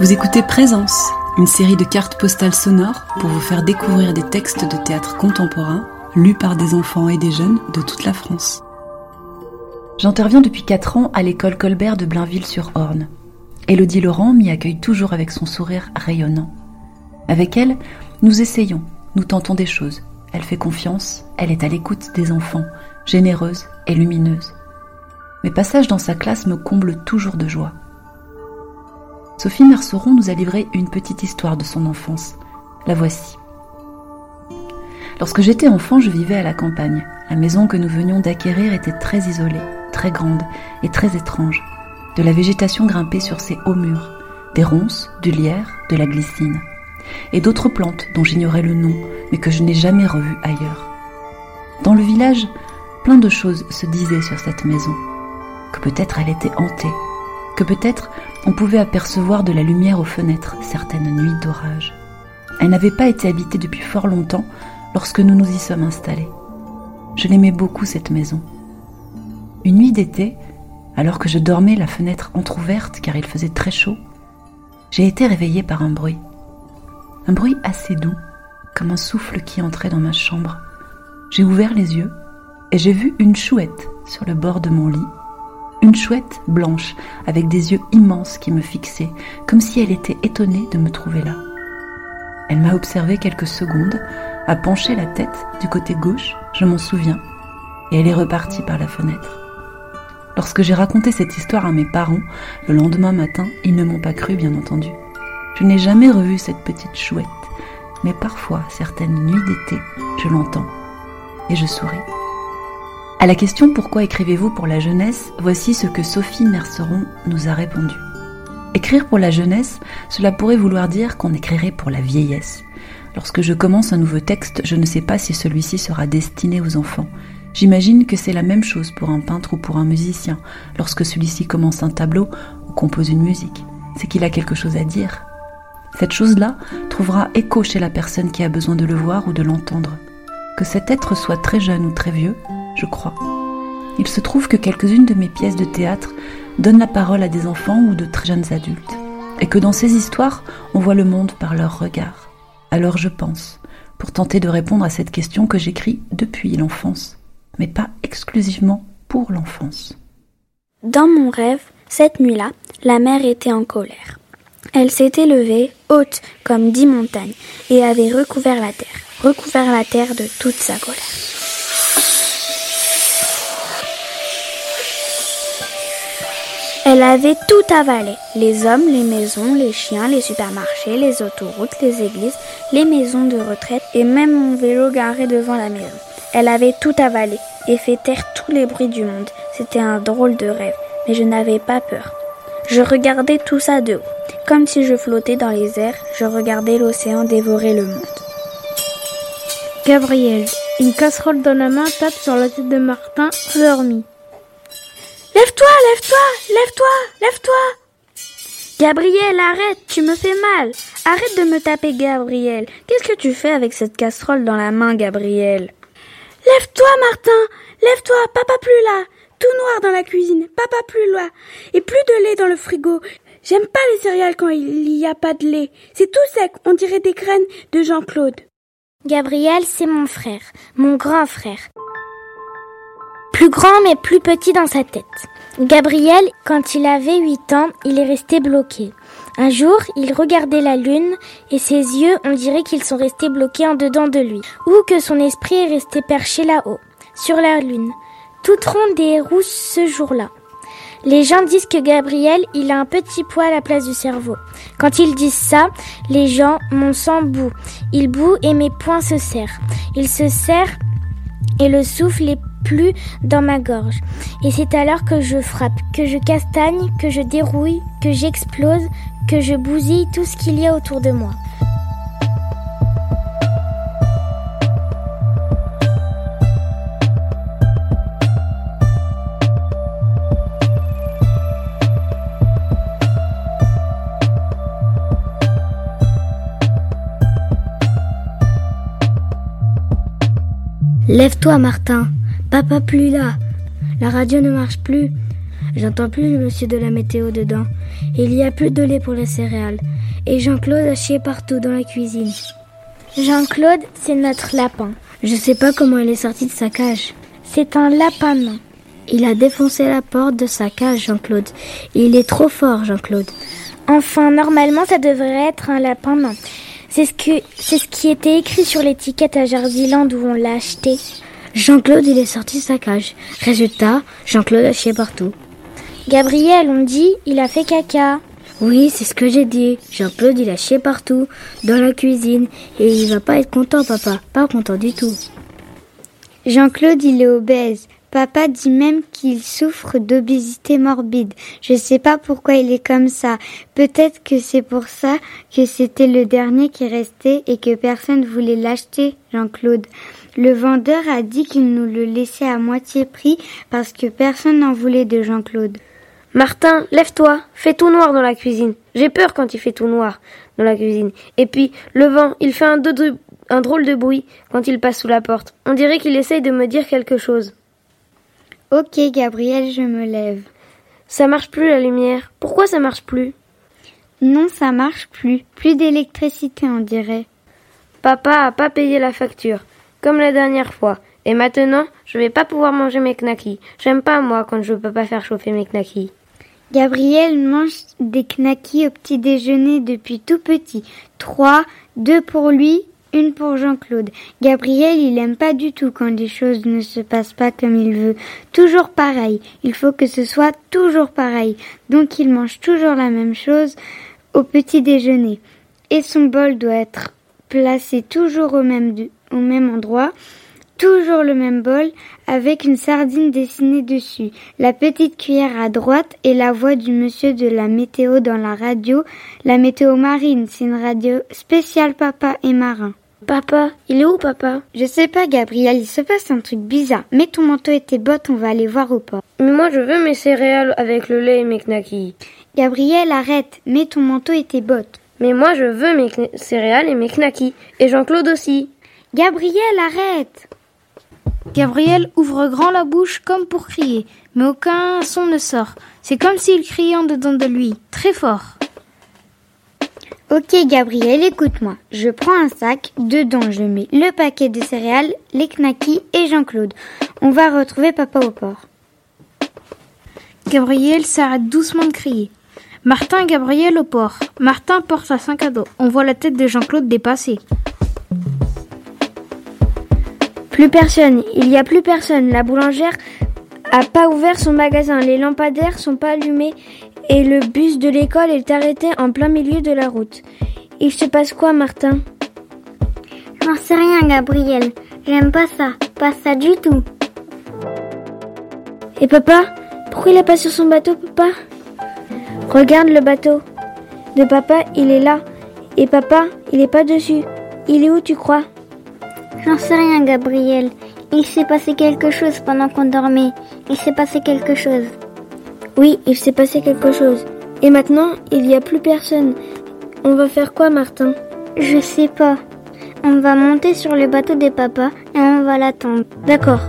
Vous écoutez Présence, une série de cartes postales sonores pour vous faire découvrir des textes de théâtre contemporain lus par des enfants et des jeunes de toute la France. J'interviens depuis 4 ans à l'école Colbert de Blainville-sur-Orne. Élodie Laurent m'y accueille toujours avec son sourire rayonnant. Avec elle, nous essayons, nous tentons des choses. Elle fait confiance, elle est à l'écoute des enfants, généreuse et lumineuse. Mes passages dans sa classe me comblent toujours de joie. Sophie Merceron nous a livré une petite histoire de son enfance. La voici. Lorsque j'étais enfant, je vivais à la campagne. La maison que nous venions d'acquérir était très isolée, très grande et très étrange. De la végétation grimpée sur ses hauts murs, des ronces, du lierre, de la glycine, et d'autres plantes dont j'ignorais le nom, mais que je n'ai jamais revues ailleurs. Dans le village, plein de choses se disaient sur cette maison. Que peut-être elle était hantée, que peut-être on pouvait apercevoir de la lumière aux fenêtres certaines nuits d'orage. Elle n'avait pas été habitée depuis fort longtemps lorsque nous nous y sommes installés. Je l'aimais beaucoup cette maison. Une nuit d'été, alors que je dormais la fenêtre entr'ouverte car il faisait très chaud, j'ai été réveillée par un bruit. Un bruit assez doux, comme un souffle qui entrait dans ma chambre. J'ai ouvert les yeux et j'ai vu une chouette sur le bord de mon lit une chouette blanche avec des yeux immenses qui me fixaient, comme si elle était étonnée de me trouver là. Elle m'a observé quelques secondes, a penché la tête du côté gauche, je m'en souviens, et elle est repartie par la fenêtre. Lorsque j'ai raconté cette histoire à mes parents, le lendemain matin, ils ne m'ont pas cru, bien entendu. Je n'ai jamais revu cette petite chouette, mais parfois, certaines nuits d'été, je l'entends, et je souris. À la question pourquoi écrivez-vous pour la jeunesse, voici ce que Sophie Merceron nous a répondu. Écrire pour la jeunesse, cela pourrait vouloir dire qu'on écrirait pour la vieillesse. Lorsque je commence un nouveau texte, je ne sais pas si celui-ci sera destiné aux enfants. J'imagine que c'est la même chose pour un peintre ou pour un musicien. Lorsque celui-ci commence un tableau ou compose une musique, c'est qu'il a quelque chose à dire. Cette chose-là trouvera écho chez la personne qui a besoin de le voir ou de l'entendre. Que cet être soit très jeune ou très vieux, je crois. Il se trouve que quelques-unes de mes pièces de théâtre donnent la parole à des enfants ou de très jeunes adultes, et que dans ces histoires, on voit le monde par leur regard. Alors je pense, pour tenter de répondre à cette question que j'écris depuis l'enfance, mais pas exclusivement pour l'enfance. Dans mon rêve, cette nuit-là, la mer était en colère. Elle s'était levée, haute comme dix montagnes, et avait recouvert la terre, recouvert la terre de toute sa colère. Elle avait tout avalé. Les hommes, les maisons, les chiens, les supermarchés, les autoroutes, les églises, les maisons de retraite et même mon vélo garé devant la maison. Elle avait tout avalé et fait taire tous les bruits du monde. C'était un drôle de rêve, mais je n'avais pas peur. Je regardais tout ça de haut. Comme si je flottais dans les airs, je regardais l'océan dévorer le monde. Gabriel, une casserole dans la main tape sur la tête de Martin, endormi. Lève-toi, lève-toi, lève-toi, lève-toi. Gabriel, arrête, tu me fais mal. Arrête de me taper, Gabriel. Qu'est-ce que tu fais avec cette casserole dans la main, Gabriel? Lève-toi, Martin. Lève-toi, papa plus là. Tout noir dans la cuisine, papa plus loin. Et plus de lait dans le frigo. J'aime pas les céréales quand il n'y a pas de lait. C'est tout sec, on dirait des graines de Jean-Claude. Gabriel, c'est mon frère, mon grand frère plus grand mais plus petit dans sa tête. Gabriel, quand il avait 8 ans, il est resté bloqué. Un jour, il regardait la lune et ses yeux, on dirait qu'ils sont restés bloqués en dedans de lui, ou que son esprit est resté perché là-haut, sur la lune, toute ronde et rousse ce jour-là. Les gens disent que Gabriel, il a un petit poids à la place du cerveau. Quand ils disent ça, les gens, mon sang bout. Il bout et mes poings se serrent. Il se serre et le souffle est plus dans ma gorge. Et c'est alors que je frappe, que je castagne, que je dérouille, que j'explose, que je bousille tout ce qu'il y a autour de moi. Lève-toi, Martin. Papa plus là. La radio ne marche plus. J'entends plus le monsieur de la météo dedans. Il y a plus de lait pour les céréales. Et Jean-Claude a chié partout dans la cuisine. Jean-Claude, c'est notre lapin. Je sais pas comment il est sorti de sa cage. C'est un lapin. Il a défoncé la porte de sa cage, Jean-Claude. Il est trop fort, Jean-Claude. Enfin, normalement, ça devrait être un lapin. C'est ce que, c'est ce qui était écrit sur l'étiquette à Jardiland où on l'a acheté. Jean-Claude, il est sorti de sa cage. Résultat, Jean-Claude a chié partout. Gabriel, on dit, il a fait caca. Oui, c'est ce que j'ai dit. Jean-Claude, il a chié partout, dans la cuisine, et il va pas être content, papa. Pas content du tout. Jean-Claude, il est obèse. Papa dit même qu'il souffre d'obésité morbide. Je sais pas pourquoi il est comme ça. Peut-être que c'est pour ça que c'était le dernier qui restait et que personne voulait l'acheter, Jean-Claude. Le vendeur a dit qu'il nous le laissait à moitié prix parce que personne n'en voulait de Jean-Claude. Martin, lève-toi, fais tout noir dans la cuisine. J'ai peur quand il fait tout noir dans la cuisine. Et puis, le vent, il fait un, un drôle de bruit quand il passe sous la porte. On dirait qu'il essaye de me dire quelque chose. Ok, Gabriel, je me lève. Ça marche plus la lumière. Pourquoi ça marche plus? Non, ça marche plus. Plus d'électricité, on dirait. Papa a pas payé la facture, comme la dernière fois. Et maintenant, je vais pas pouvoir manger mes knackis. J'aime pas moi quand je peux pas faire chauffer mes knackis. Gabriel mange des knackis au petit déjeuner depuis tout petit. Trois, deux pour lui, une pour Jean-Claude. Gabriel, il aime pas du tout quand les choses ne se passent pas comme il veut. Toujours pareil. Il faut que ce soit toujours pareil. Donc il mange toujours la même chose au petit déjeuner. Et son bol doit être placé toujours au même, au même endroit. Toujours le même bol avec une sardine dessinée dessus, la petite cuillère à droite et la voix du monsieur de la météo dans la radio. La météo marine, c'est une radio spéciale papa et marin. Papa, il est où papa? Je sais pas Gabriel, il se passe un truc bizarre. Mets ton manteau et tes bottes, on va aller voir au port. Mais moi je veux mes céréales avec le lait et mes knackis. Gabriel, arrête, mets ton manteau et tes bottes. Mais moi je veux mes céréales et mes knackis. Et Jean-Claude aussi. Gabriel, arrête Gabriel ouvre grand la bouche comme pour crier, mais aucun son ne sort. C'est comme s'il criait en dedans de lui, très fort. Ok Gabriel, écoute-moi. Je prends un sac, dedans je mets le paquet de céréales, les knackis et Jean-Claude. On va retrouver papa au port. Gabriel s'arrête doucement de crier. Martin Gabriel au port. Martin porte un sac à dos. On voit la tête de Jean-Claude dépasser. Plus personne, il n'y a plus personne. La boulangère a pas ouvert son magasin, les lampadaires sont pas allumés et le bus de l'école est arrêté en plein milieu de la route. Il se passe quoi, Martin? J'en sais rien, Gabriel. J'aime pas ça. Pas ça du tout. Et papa? Pourquoi il est pas sur son bateau, papa? Regarde le bateau. De papa, il est là. Et papa, il est pas dessus. Il est où, tu crois? J'en sais rien, Gabriel. Il s'est passé quelque chose pendant qu'on dormait. Il s'est passé quelque chose. Oui, il s'est passé quelque chose. Et maintenant, il n'y a plus personne. On va faire quoi, Martin? Je sais pas. On va monter sur le bateau des papas et on va l'attendre. D'accord.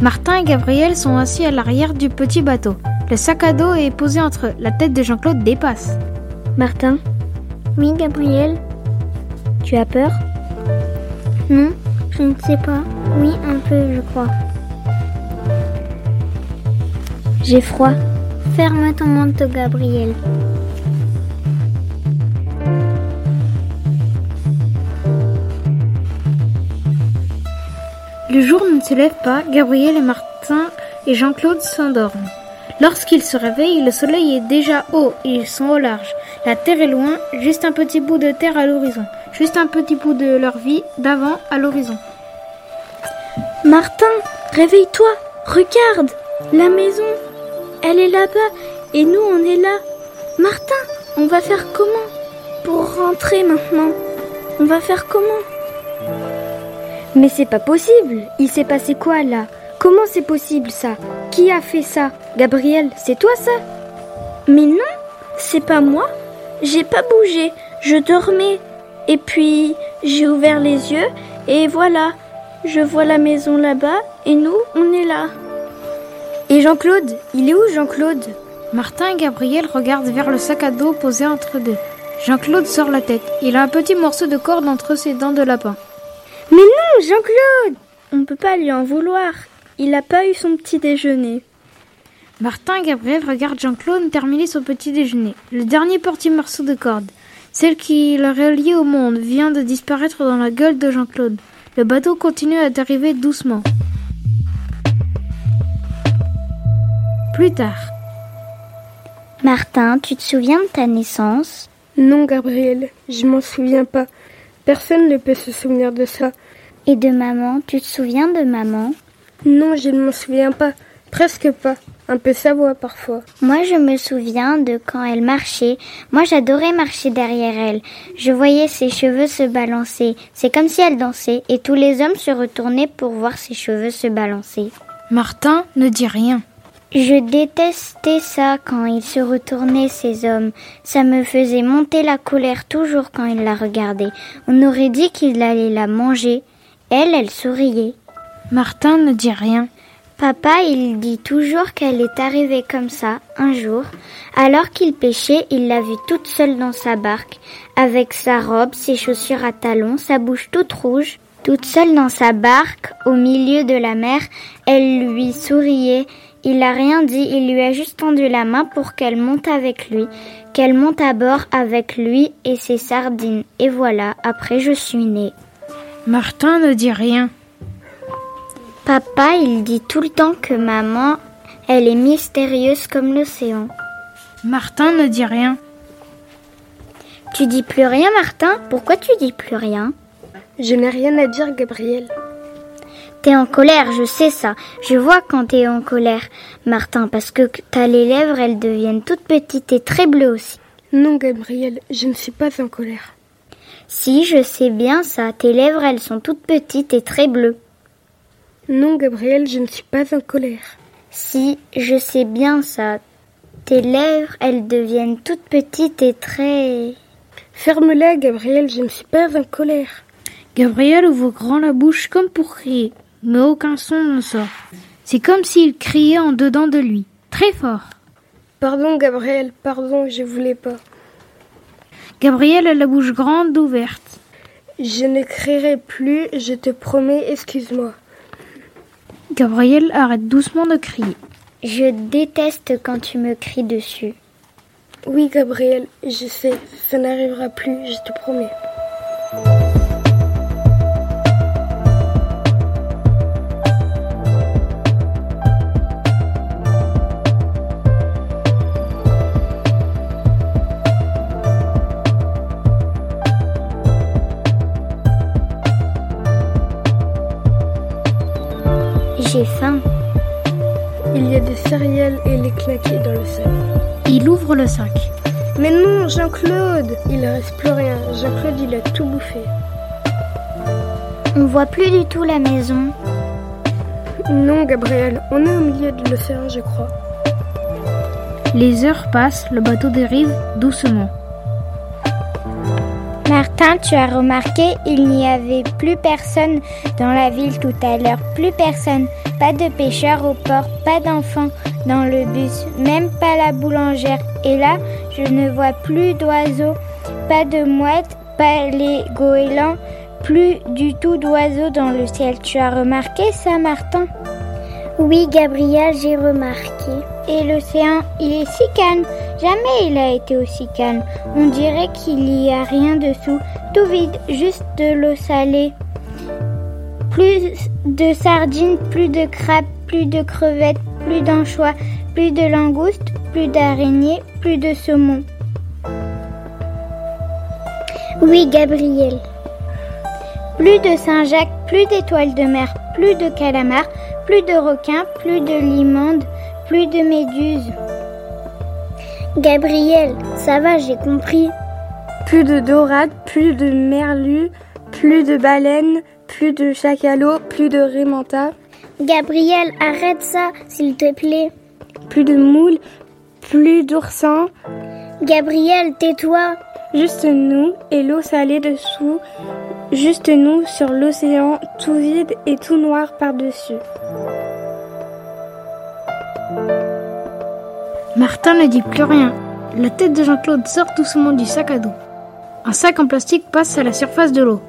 Martin et Gabriel sont assis à l'arrière du petit bateau. Le sac à dos est posé entre eux. La tête de Jean-Claude dépasse. Martin? Oui, Gabriel? Tu as peur? Non, je ne sais pas. Oui, un peu, je crois. J'ai froid. Ferme ton manteau, Gabriel. Le jour ne se lève pas, Gabriel et Martin et Jean-Claude s'endorment. Lorsqu'ils se réveillent, le soleil est déjà haut et ils sont au large. La terre est loin, juste un petit bout de terre à l'horizon. Juste un petit bout de leur vie d'avant à l'horizon. Martin, réveille-toi, regarde, la maison, elle est là-bas et nous on est là. Martin, on va faire comment pour rentrer maintenant? On va faire comment? Mais c'est pas possible. Il s'est passé quoi là? Comment c'est possible ça? Qui a fait ça? Gabriel, c'est toi ça? Mais non, c'est pas moi. J'ai pas bougé. Je dormais. Et puis, j'ai ouvert les yeux et voilà. Je vois la maison là-bas et nous, on est là. Et Jean-Claude Il est où Jean-Claude? Martin et Gabriel regardent vers le sac à dos posé entre deux. Jean-Claude sort la tête. Il a un petit morceau de corde entre ses dents de lapin. Mais non, Jean-Claude On peut pas lui en vouloir. Il n'a pas eu son petit déjeuner. Martin et Gabriel regardent Jean-Claude terminer son petit déjeuner. Le dernier petit morceau de corde, celle qui le reliait au monde, vient de disparaître dans la gueule de Jean-Claude. Le bateau continue à dériver doucement. Plus tard. Martin, tu te souviens de ta naissance? Non, Gabriel, je m'en souviens pas. Personne ne peut se souvenir de ça. Et de maman, tu te souviens de maman? Non, je ne m'en souviens pas. Presque pas. Un peu sa voix parfois. Moi, je me souviens de quand elle marchait. Moi, j'adorais marcher derrière elle. Je voyais ses cheveux se balancer. C'est comme si elle dansait et tous les hommes se retournaient pour voir ses cheveux se balancer. Martin ne dit rien. Je détestais ça quand ils se retournaient, ces hommes. Ça me faisait monter la colère toujours quand ils la regardaient. On aurait dit qu'il allait la manger. Elle, elle souriait. Martin ne dit rien. Papa, il dit toujours qu'elle est arrivée comme ça, un jour. Alors qu'il pêchait, il l'a vue toute seule dans sa barque, avec sa robe, ses chaussures à talons, sa bouche toute rouge. Toute seule dans sa barque, au milieu de la mer, elle lui souriait. Il n'a rien dit, il lui a juste tendu la main pour qu'elle monte avec lui, qu'elle monte à bord avec lui et ses sardines. Et voilà, après je suis née. Martin ne dit rien. Papa, il dit tout le temps que maman, elle est mystérieuse comme l'océan. Martin ne dit rien. Tu dis plus rien, Martin? Pourquoi tu dis plus rien? Je n'ai rien à dire, Gabriel. T'es en colère, je sais ça. Je vois quand t'es en colère, Martin, parce que t'as les lèvres, elles deviennent toutes petites et très bleues aussi. Non, Gabriel, je ne suis pas en colère. Si, je sais bien ça. Tes lèvres, elles sont toutes petites et très bleues. Non, Gabriel, je ne suis pas en colère. Si, je sais bien ça. Tes lèvres, elles deviennent toutes petites et très... Ferme-la, Gabriel, je ne suis pas en colère. Gabriel ouvre grand la bouche comme pour crier, mais aucun son ne sort. C'est comme s'il criait en dedans de lui, très fort. Pardon, Gabriel, pardon, je voulais pas. Gabriel a la bouche grande ouverte. Je ne crierai plus, je te promets, excuse-moi. Gabriel arrête doucement de crier. Je déteste quand tu me cries dessus. Oui, Gabriel, je sais, ça n'arrivera plus, je te promets. Claquets dans le sac. Il ouvre le sac. Mais non, Jean-Claude Il ne reste plus rien. Jean-Claude, il a tout bouffé. On voit plus du tout la maison. Non, Gabriel, on est au milieu de l'océan, je crois. Les heures passent, le bateau dérive doucement. Martin, tu as remarqué, il n'y avait plus personne dans la ville tout à l'heure. Plus personne. Pas de pêcheurs au port, pas d'enfants dans le bus, même pas la boulangère. Et là, je ne vois plus d'oiseaux, pas de mouettes, pas les goélands, plus du tout d'oiseaux dans le ciel. Tu as remarqué ça, Martin? Oui, Gabriel, j'ai remarqué. Et l'océan, il est si calme. Jamais il a été aussi calme. On dirait qu'il n'y a rien dessous. Tout vide, juste de l'eau salée. Plus de sardines, plus de crabes, plus de crevettes, plus d'anchois, plus de langoustes, plus d'araignées, plus de saumon. Oui, Gabriel. Plus de Saint-Jacques, plus d'étoiles de mer, plus de calamars, plus de requins, plus de limandes, plus de méduses. Gabriel, ça va, j'ai compris. Plus de dorades, plus de merlus, plus de baleines, plus de chacalots, plus de rémentas. Gabriel, arrête ça, s'il te plaît. Plus de moules, plus d'oursins. Gabriel, tais-toi. Juste nous et l'eau salée dessous. Juste nous sur l'océan, tout vide et tout noir par-dessus. Martin ne dit plus rien. La tête de Jean-Claude sort doucement du sac à dos. Un sac en plastique passe à la surface de l'eau.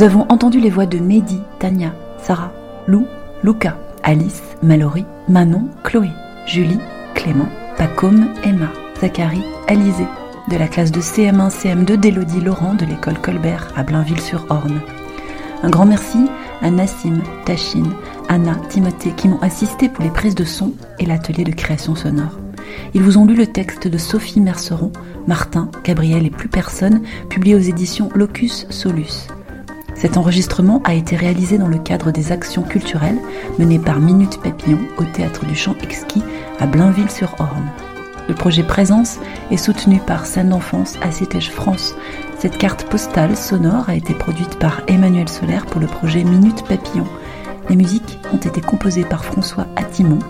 Nous avons entendu les voix de Mehdi, Tania, Sarah, Lou, Luca, Alice, Mallory, Manon, Chloé, Julie, Clément, Pacôme, Emma, Zachary, Alizé, de la classe de CM1, CM2 d'Élodie Laurent de l'école Colbert à Blainville-sur-Orne. Un grand merci à Nassim, Tachine, Anna, Timothée qui m'ont assisté pour les prises de son et l'atelier de création sonore. Ils vous ont lu le texte de Sophie Merceron, Martin, Gabriel et plus personne, publié aux éditions Locus Solus. Cet enregistrement a été réalisé dans le cadre des actions culturelles menées par Minute Papillon au théâtre du Champ Exquis à Blainville-sur-Orne. Le projet Présence est soutenu par Scène d'enfance à Citège France. Cette carte postale sonore a été produite par Emmanuel Solaire pour le projet Minute Papillon. Les musiques ont été composées par François Attimon.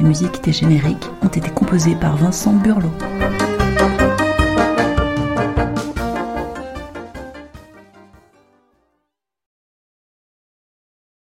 Les musiques des génériques ont été composées par Vincent Burlot.